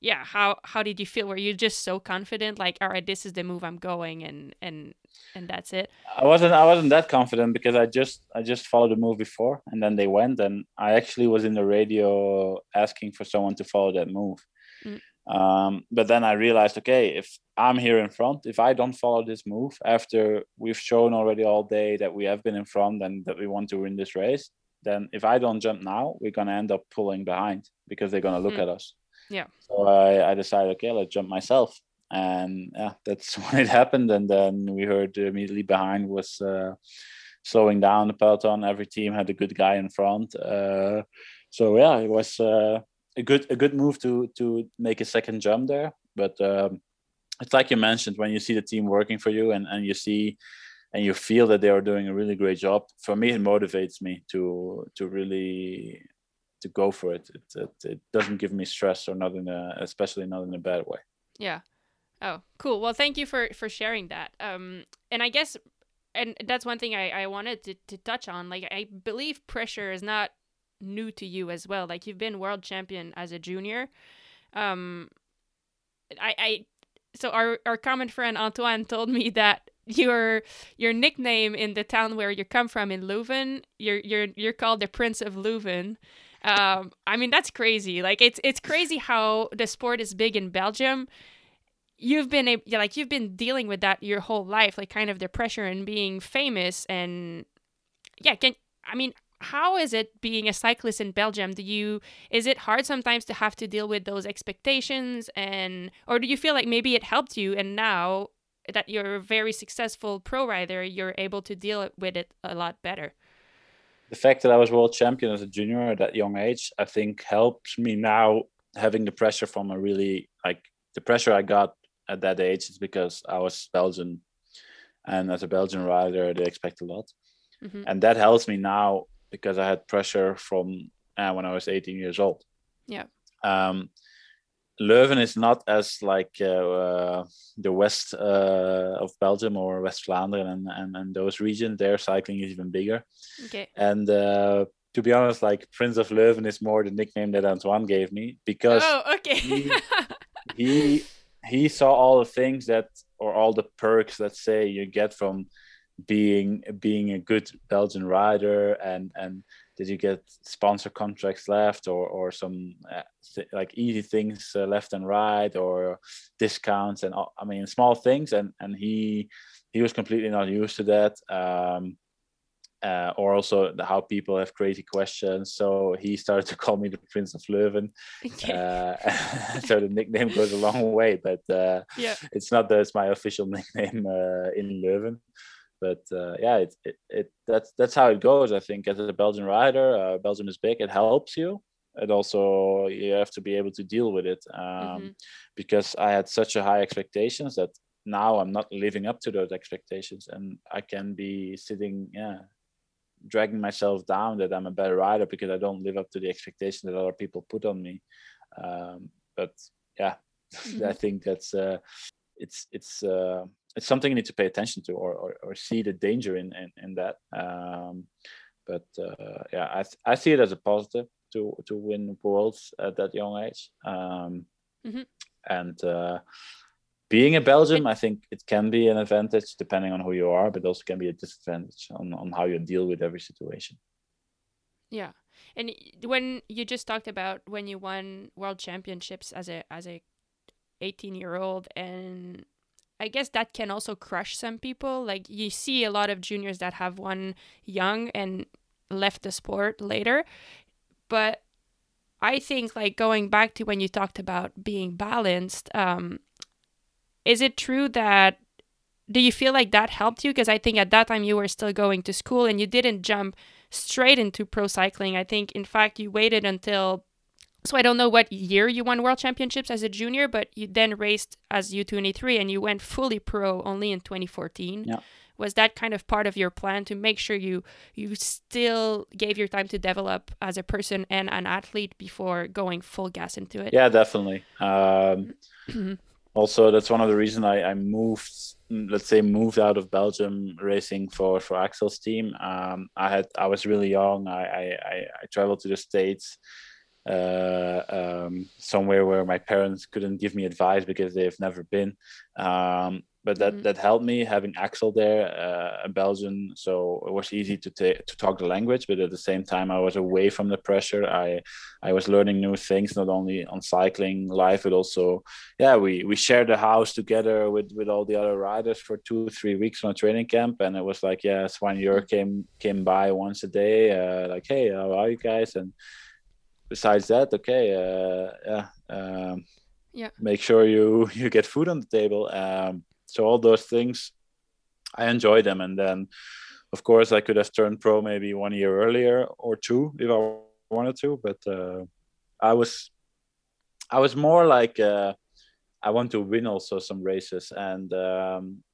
yeah how how did you feel were you just so confident like all right this is the move i'm going and and and that's it i wasn't i wasn't that confident because i just i just followed the move before and then they went and i actually was in the radio asking for someone to follow that move. Um, but then i realized okay if i'm here in front if i don't follow this move after we've shown already all day that we have been in front and that we want to win this race then if i don't jump now we're going to end up pulling behind because they're going to look mm. at us yeah. So I, I decided, okay, let's jump myself. And yeah, that's when it happened. And then we heard immediately behind was uh, slowing down the peloton. Every team had a good guy in front. Uh, so yeah, it was uh, a good a good move to to make a second jump there. But um, it's like you mentioned, when you see the team working for you and, and you see and you feel that they are doing a really great job. For me, it motivates me to to really to go for it. It, it. it doesn't give me stress or not in a, especially not in a bad way. Yeah. Oh, cool. Well, thank you for for sharing that. Um, and I guess, and that's one thing I I wanted to to touch on. Like, I believe pressure is not new to you as well. Like, you've been world champion as a junior. Um, I I so our our common friend Antoine told me that your your nickname in the town where you come from in Leuven, you're you're you're called the Prince of Leuven. Um, I mean that's crazy. Like it's it's crazy how the sport is big in Belgium. You've been a, like you've been dealing with that your whole life, like kind of the pressure and being famous and yeah. Can I mean how is it being a cyclist in Belgium? Do you is it hard sometimes to have to deal with those expectations and or do you feel like maybe it helped you and now that you're a very successful pro rider, you're able to deal with it a lot better? The fact that I was world champion as a junior at that young age, I think helps me now having the pressure from a really like the pressure I got at that age is because I was Belgian and as a Belgian rider they expect a lot. Mm-hmm. And that helps me now because I had pressure from uh, when I was 18 years old. Yeah. Um, Leuven is not as like uh, uh, the west uh, of Belgium or West Flanders and, and, and those regions. There, cycling is even bigger. Okay. And uh, to be honest, like Prince of Leuven is more the nickname that Antoine gave me because oh, okay. he, he he saw all the things that or all the perks, let's say, you get from being being a good Belgian rider and and did you get sponsor contracts left or or some uh, th- like easy things uh, left and right or discounts and I mean small things and and he he was completely not used to that um, uh, or also the, how people have crazy questions. So he started to call me the Prince of Leuven. Uh, so the nickname goes a long way, but uh, yeah. it's not that it's my official nickname uh, in Leuven but uh, yeah, it, it, it that's that's how it goes. I think as a Belgian rider, uh, Belgium is big. It helps you. It also you have to be able to deal with it um, mm-hmm. because I had such a high expectations that now I'm not living up to those expectations, and I can be sitting yeah dragging myself down that I'm a better rider because I don't live up to the expectation that other people put on me. Um, but yeah, mm-hmm. I think that's uh, it's it's uh, it's something you need to pay attention to or, or, or see the danger in in, in that um, but uh, yeah I, I see it as a positive to to win worlds at that young age um, mm-hmm. and uh, being a Belgium, I think it can be an advantage depending on who you are, but also can be a disadvantage on, on how you deal with every situation. Yeah. And when you just talked about when you won world championships as a as a 18 year old and I guess that can also crush some people. Like you see a lot of juniors that have won young and left the sport later. But I think like going back to when you talked about being balanced, um, is it true that do you feel like that helped you? Because I think at that time you were still going to school and you didn't jump straight into pro cycling. I think in fact you waited until so I don't know what year you won world championships as a junior, but you then raced as U23 and you went fully pro only in 2014. Yeah. Was that kind of part of your plan to make sure you you still gave your time to develop as a person and an athlete before going full gas into it? Yeah, definitely. Um, also, that's one of the reasons I, I moved let's say moved out of Belgium racing for for Axel's team. Um, I had I was really young. I I, I traveled to the states uh, um, somewhere where my parents couldn't give me advice because they've never been. Um, but that, mm-hmm. that helped me having Axel there, uh, a Belgian. So it was easy to ta- to talk the language, but at the same time, I was away from the pressure. I I was learning new things, not only on cycling life, but also, yeah, we we shared the house together with with all the other riders for two three weeks on a training camp, and it was like, yeah, soigneur mm. came came by once a day, uh, like, hey, how are you guys? And besides that, okay, uh, yeah, um, yeah, make sure you you get food on the table. Um, so all those things, I enjoy them, and then, of course, I could have turned pro maybe one year earlier or two if I wanted to, but uh, I was, I was more like. Uh, I want to win also some races, and um,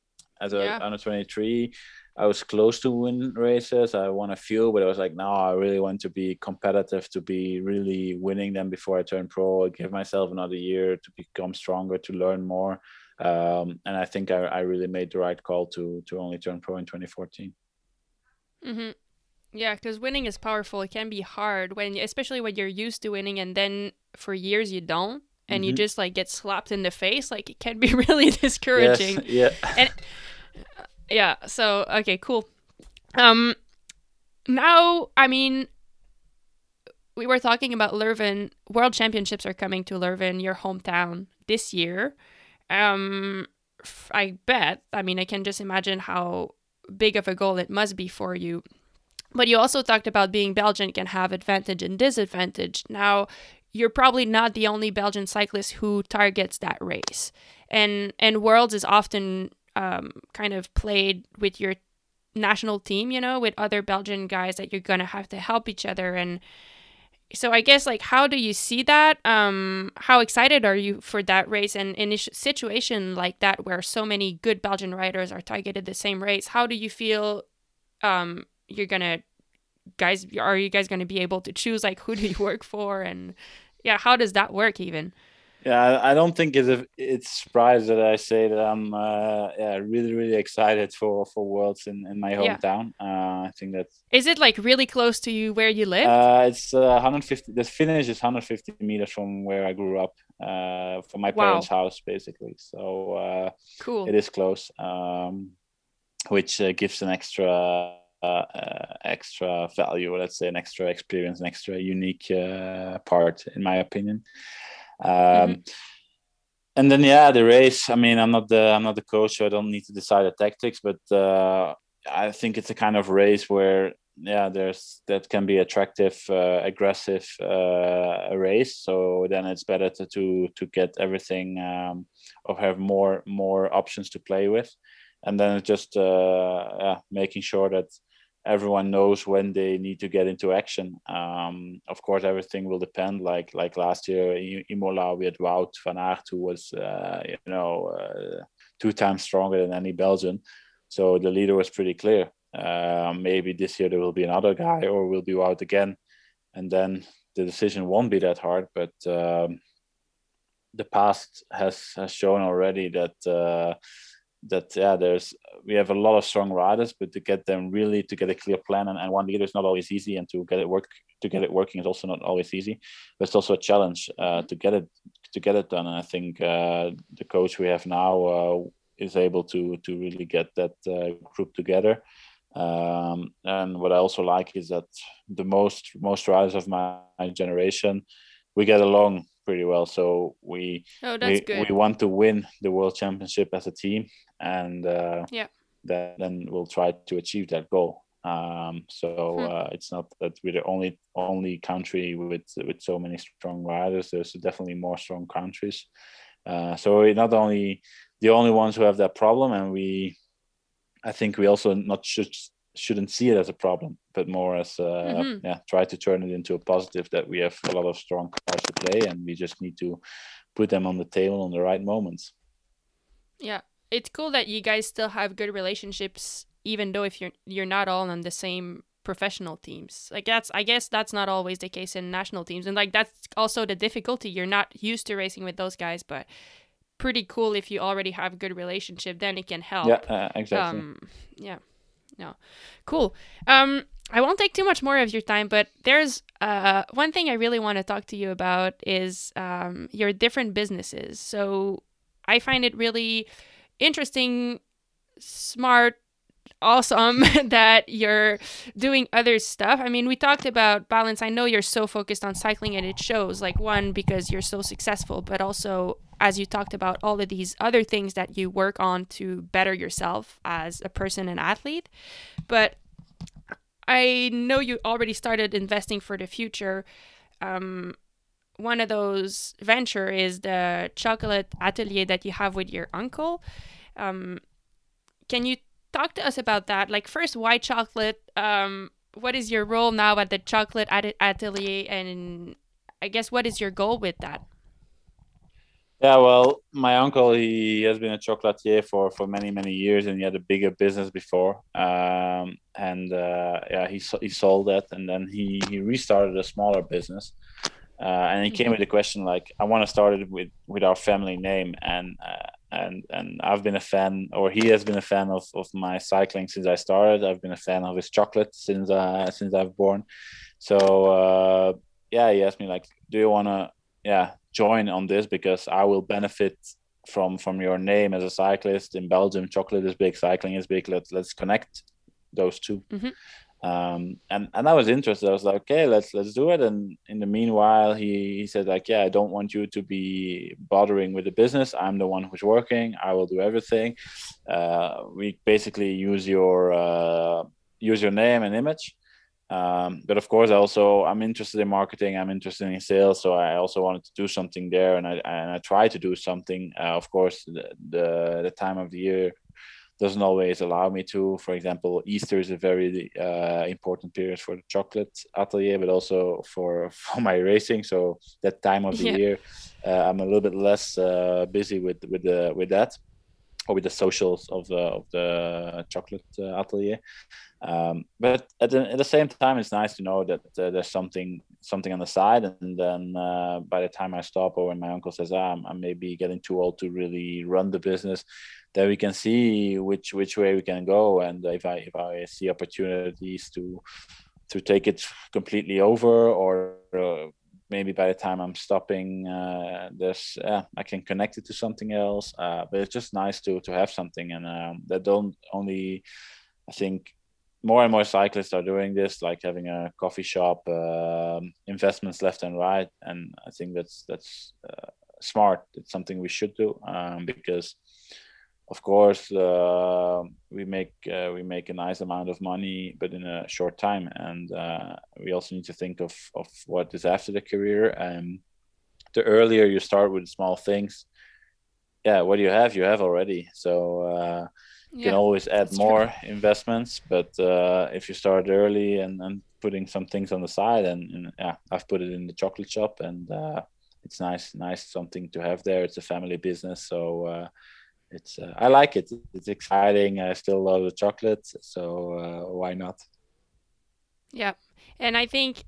as a yeah. under twenty three, I was close to win races. I won a few, but I was like, no, I really want to be competitive, to be really winning them before I turn pro. I give myself another year to become stronger, to learn more. Um, and I think I, I, really made the right call to to only turn pro in 2014. Mm-hmm. Yeah, because winning is powerful. It can be hard when, especially when you're used to winning, and then for years you don't. and Mhm. you just like get slapped in the face, like it can be really discouraging. Yes, yeah. And yeah, so okay, cool. Um now, I mean we were talking about Leuven. World Championships are coming to Leuven, your hometown, this year. Um I bet, I mean, I can just imagine how big of a goal it must be for you. But you also talked about being Belgian can have advantage and disadvantage. Now, you're probably not the only Belgian cyclist who targets that race. And and Worlds is often um, kind of played with your national team, you know, with other Belgian guys that you're gonna have to help each other. And so I guess like how do you see that? Um, how excited are you for that race? And in a situation like that where so many good Belgian riders are targeted the same race, how do you feel? Um, you're gonna guys are you guys gonna be able to choose like who do you work for and yeah how does that work even Yeah, I- don't think it's a, it's surprised that I say that I'm uh, yeah really really excited for for Worlds in, in my Yeah. hometown. Uh, I think that is it like really close to you where you live uh, it's uh, 150. The finish is 150 meters from where I grew up, uh, from my Wow. parents' house basically. So uh, cool it is close, um, which uh, gives an extra. Uh, uh, extra value, let's say, an extra experience, an extra unique uh, part, in my opinion. Um, and then yeah the race i mean i'm not the i'm not the coach so i don't need to decide the tactics but uh, i think it's a kind of race where yeah there's that can be attractive uh, aggressive uh, race. So then it's better to to, to get everything um, or have more more options to play with. And then just uh, yeah, making sure that everyone knows when they need to get into action. Um, of course, everything will depend. Like like last year Imola, we had Wout van Aert, who was uh, you know uh, two times stronger than any Belgian. So the leader was pretty clear. Uh, maybe this year there will be another guy, or we'll be out again, and then the decision won't be that hard. But um, the past has has shown already that. That yeah there's we have a lot of strong riders but to get them really to get a clear plan and, and one leader is not always easy and to get it work to get it working is also not always easy but it's also a challenge uh, to get it to get it done. And i think uh, the coach we have now uh, is able to to really get that uh, group together. Um, and what i also like is that the most most riders of my generation we get along pretty well. So we oh that's we, good. we want to win the world championship as a team and uh, Yeah. then, then we'll try to achieve that goal. Um, so Hmm. uh, it's not that we're the only only country with with so many strong riders. There's definitely more strong countries. Uh, so we're not only the only ones who have that problem and we i think we also not should shouldn't see it as a problem but more as uh, Mhm. yeah try to turn it into a positive that we have a lot of strong cards to play and we just need to put them on the table on the right moments. Yeah it's cool that you guys still have good relationships even though if you're you're not all on the same professional teams. Like that's i guess that's not always the case in national teams and like that's also the difficulty. You're not used to racing with those guys but pretty cool if you already have a good relationship then it can help. Yeah uh, exactly. Um yeah no cool um i won't take too much more of your time but there's uh one thing i really want to talk to you about is um your different businesses so i find it really interesting smart awesome that you're doing other stuff. I mean, we talked about balance. I know you're so focused on cycling and it shows like one because you're so successful, but also as you talked about all of these other things that you work on to better yourself as a person and athlete. But I know you already started investing for the future. Um, one of those venture is the chocolate atelier that you have with your uncle. Um, can you talk to us about that? Like, first, why chocolate? Um, what is your role now at the chocolate at- atelier? And I guess what is your goal with that? Yeah, well, my uncle he has been a chocolatier for for many many years, and he had a bigger business before. Um, and uh, yeah, he he sold that, and then he he restarted a smaller business. Uh, and he came with a question like, I want to start it with with our family name, and uh, and and I've been a fan, or he has been a fan of of my cycling since I started. I've been a fan of his chocolate since uh since I've born. So uh, yeah, he asked me like, do you want to yeah join on this because I will benefit from from your name as a cyclist in Belgium. Chocolate is big, cycling is big. Let's let's connect those 2 Mhm. Um, and and I was interested. I was like, okay, let's let's do it. And in the meanwhile, he he said like, yeah, I don't want you to be bothering with the business. I'm the one who's working. I will do everything. Uh, we basically use your uh, use your name and image. Um, but of course, I also I'm interested in marketing. I'm interested in sales, so I also wanted to do something there, and I and I try to do something. Uh, of course, the, the the time of the year doesn't always allow me to. For example, Easter is a very uh, important period for the chocolate atelier, but also for for my racing. So that time of the Yeah. year, uh, I'm a little bit less uh, busy with with the with that or with the socials of the of the chocolate uh, atelier. Um, but at the, at the same time, it's nice to know that uh, there's something something on the side, and then uh, by the time I stop, or when my uncle says, ah, I'm, I'm maybe getting too old to really run the business, then we can see which which way we can go, and if I if I see opportunities to to take it completely over, or uh, maybe by the time I'm stopping, uh, there's uh, I can connect it to something else. Uh, but it's just nice to to have something, and um, that don't only I think more and more cyclists are doing this, like having a coffee shop, um, investments left and right, and I think that's that's uh, smart. It's something we should do um, because, of course, uh, we make uh, we make a nice amount of money, but in a short time, and uh, we also need to think of of what is after the career. And the earlier you start with small things, yeah, what do you have? You have already. So uh, you can always add that's true. more investments but uh, if you start early and, and putting some things on the side and, and yeah i've put it in the chocolate shop and uh, it's nice nice something to have there it's a family business so uh, it's uh, i like it it's exciting i still love the chocolate so uh, why not Yeah. And I think,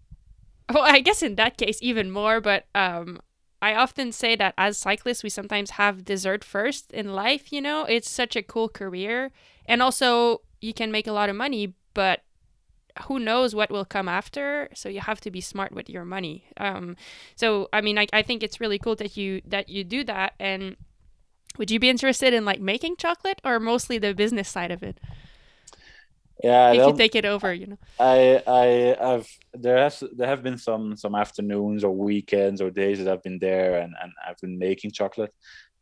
well, I guess in that case, even more, but um, I often say that as cyclists, we sometimes have dessert first in life, you know? It's such a cool career. And also, you can make a lot of money, but who knows what will come after so you have to be smart with your money um so i mean I, I think it's really cool that you that you do that and would you be interested in like making chocolate or mostly the business side of it yeah if you take it over you know I I have there has there have been some some afternoons or weekends or days that I've been there and, and I've been making chocolate,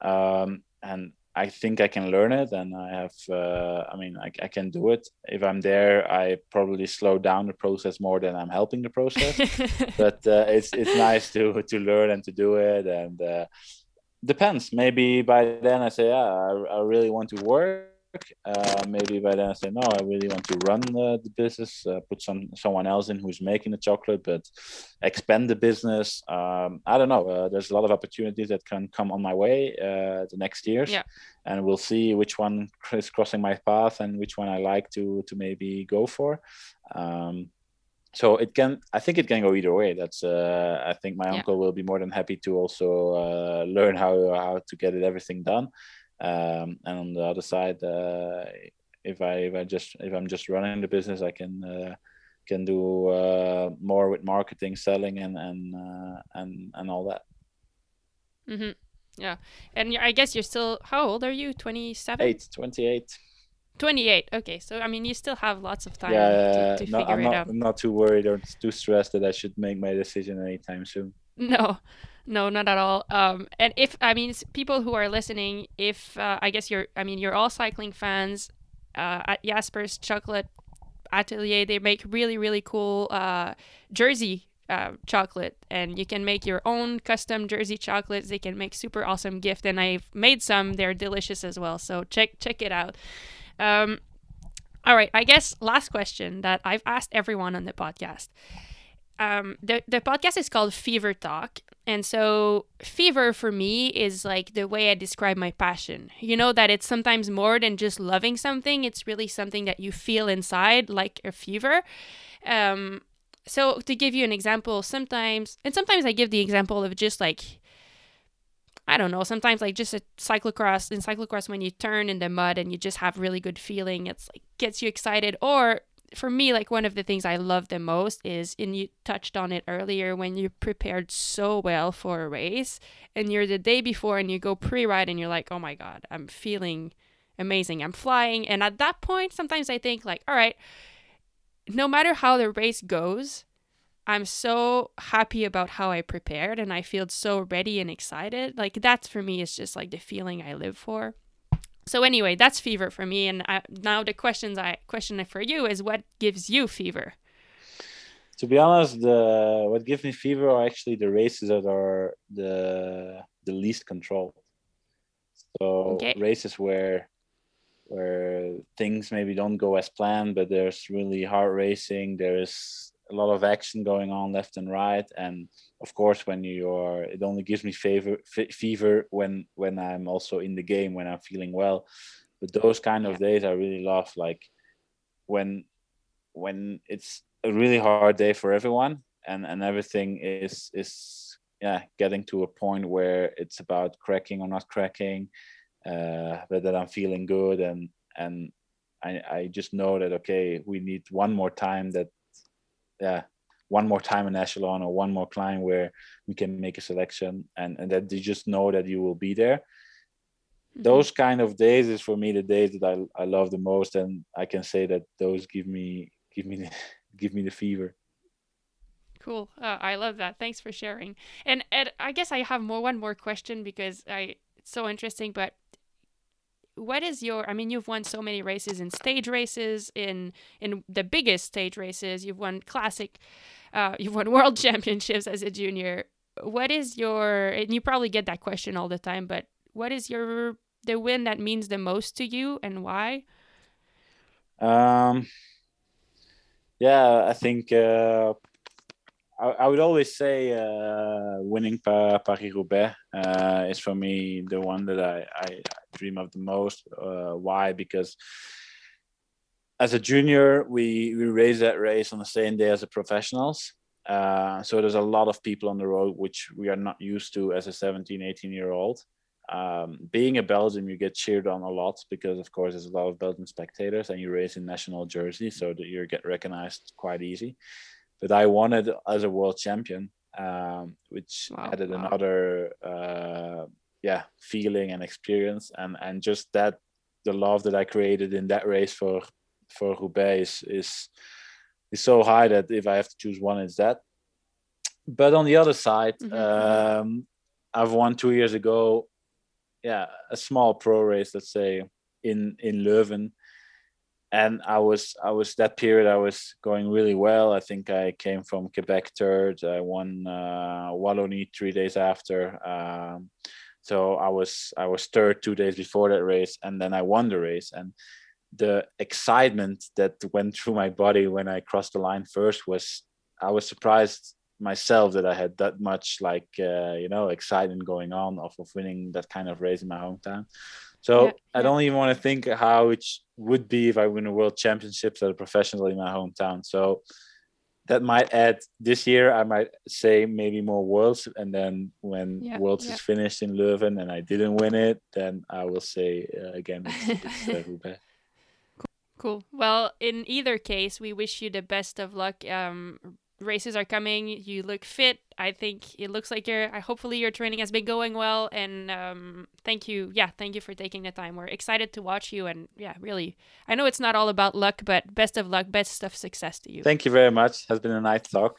um, and I think I can learn it and I have uh, I mean I, I can do it. If I'm there, I probably slow down the process more than I'm helping the process. but uh, it's it's nice to to learn and to do it and uh, depends. Maybe by then I say yeah I, I really want to work uh, maybe by then I say no, I really want to run uh, the business, uh, put some someone else in who's making the chocolate, but expand the business. Um, I don't know. Uh, there's a lot of opportunities that can come on my way uh, the next years, Yeah. and we'll see which one is crossing my path and which one I like to to maybe go for. Um, so it can i think it can go either way that's uh, i think my Yeah. uncle will be more than happy to also uh, learn how how to get it everything done um, and on the other side uh, if i if i just if i'm just running the business i can uh, can do uh, more with marketing selling and and uh, and and all that hmm Yeah. And I guess you're still, how old are you? 27? 8 28 28. Okay. So, I mean, you still have lots of time yeah to, to no, figure i'm it not out. i'm not too worried or too stressed that i should make my decision anytime soon No, no, not at all. Um, and if, I mean, people who are listening, if, uh, I guess you're, I mean, you're all cycling fans uh, at Jasper's Chocolate Atelier, they make really, really cool uh, jersey uh, chocolate and you can make your own custom jersey chocolates they can make super awesome gift and i've made some they're delicious as well so check check it out um, all right i guess last question that i've asked everyone on the podcast. Um, the, the podcast is called fever talk. And so fever for me is like the way i describe my passion. You know that it's sometimes more than just loving something. It's really something that you feel inside like a fever. Um, so to give you an example sometimes and sometimes i give the example of just like i don't know sometimes like just a cyclocross in cyclocross when you turn in the mud and you just have really good feeling it's like gets you excited or for me, like one of the things I love the most is, and you touched on it earlier, when you prepared so well for a race and you're the day before and you go pre ride and you're like, oh my God, I'm feeling amazing. I'm flying. And at that point, sometimes I think, like, all right, no matter how the race goes, I'm so happy about how I prepared and I feel so ready and excited. Like, that's for me is just like the feeling I live for so anyway, that's fever for me. And I, now the questions I question for you is what gives you fever? To be honest, the what gives me fever are actually the races that are the the least controlled. So okay. races where where things maybe don't go as planned, but there's really hard racing. There is a lot of action going on left and right, and of course when you're it only gives me favor f- fever when when i'm also in the game when i'm feeling well. But those kind of days i really love like when when it's a really hard day for everyone and and everything is is yeah getting to a point where it's about cracking or not cracking uh but that i'm feeling good and and i i just know that okay we need one more time that yeah one more time in echelon or one more climb where we can make a selection and, and that you just know that you will be there. Mm-hmm. those kind of days is for me the days that I, I love the most and i can say that those give me give me the, give me the fever. Cool. Uh, i love that. Thanks for sharing. And Ed, i guess i have more one more question because i it's so interesting but what is your i mean you've won so many races in stage races in in the biggest stage races. You've won classic uh, you've won world championships as a junior. What is your and you probably get that question all the time but what is your the win that means the most to you and why? Um yeah i think uh I, would always say uh, winning pa- Paris Roubaix uh, is for me the one that I, I dream of the most. Uh, why? Because as a junior, we we race that race on the same day as the professionals. Uh, so there's a lot of people on the road, which we are not used to as a 17, 18 year old. Um, being a Belgian, you get cheered on a lot because, of course, there's a lot of Belgian spectators, and you race in national jersey, so that you get recognized quite easy but I wanted as a world champion, um, which wow, added wow. another uh, yeah feeling and experience, and and just that the love that I created in that race for for Roubaix is, is is so high that if I have to choose one, it's that. But on the other side, mm-hmm. um, I've won two years ago, yeah, a small pro race, let's say in in Leuven, and I was I was that period I was going really well. I think I came from Quebec third. I won uh, Wallonie three days after. Um, so I was I was third two days before that race, and then I won the race. And the excitement that went through my body when I crossed the line first was I was surprised myself that I had that much like uh, you know excitement going on of, of winning that kind of race in my hometown. So yeah, I don't even want to think how it would be if I win a world championships as a professional in my hometown. So that might add this year. I might say maybe more worlds, and then when yeah, worlds yeah. is finished in Leuven and I didn't win it, then I will say uh, again it's, it's uh, Roubaix. Cool. Well, in either case, we wish you the best of luck. Um, races are coming. You look fit. I think it looks like your. Hopefully, your training has been going well. And um, thank you. Yeah, thank you for taking the time. We're excited to watch you. And yeah, really, I know it's not all about luck, but best of luck, best of success to you. Thank you very much. Has been a nice talk.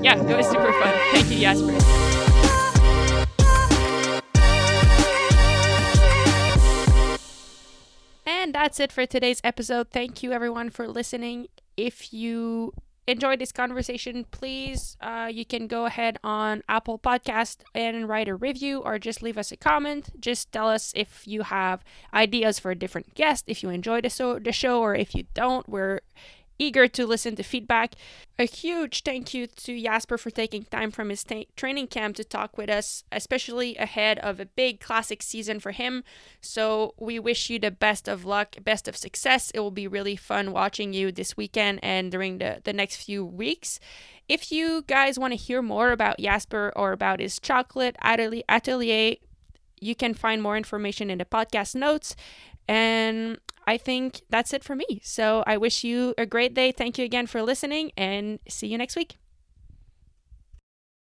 Yeah, it was super fun. Thank you, Jasper. And that's it for today's episode. Thank you everyone for listening. If you enjoyed this conversation, please, uh, you can go ahead on Apple Podcast and write a review or just leave us a comment. Just tell us if you have ideas for a different guest, if you enjoyed the, so- the show, or if you don't. We're eager to listen to feedback. A huge thank you to Jasper for taking time from his training camp to talk with us, especially ahead of a big classic season for him. So, we wish you the best of luck, best of success. It will be really fun watching you this weekend and during the, the next few weeks. If you guys want to hear more about Jasper or about his chocolate atelier, you can find more information in the podcast notes. And I think that's it for me. So I wish you a great day. Thank you again for listening and see you next week.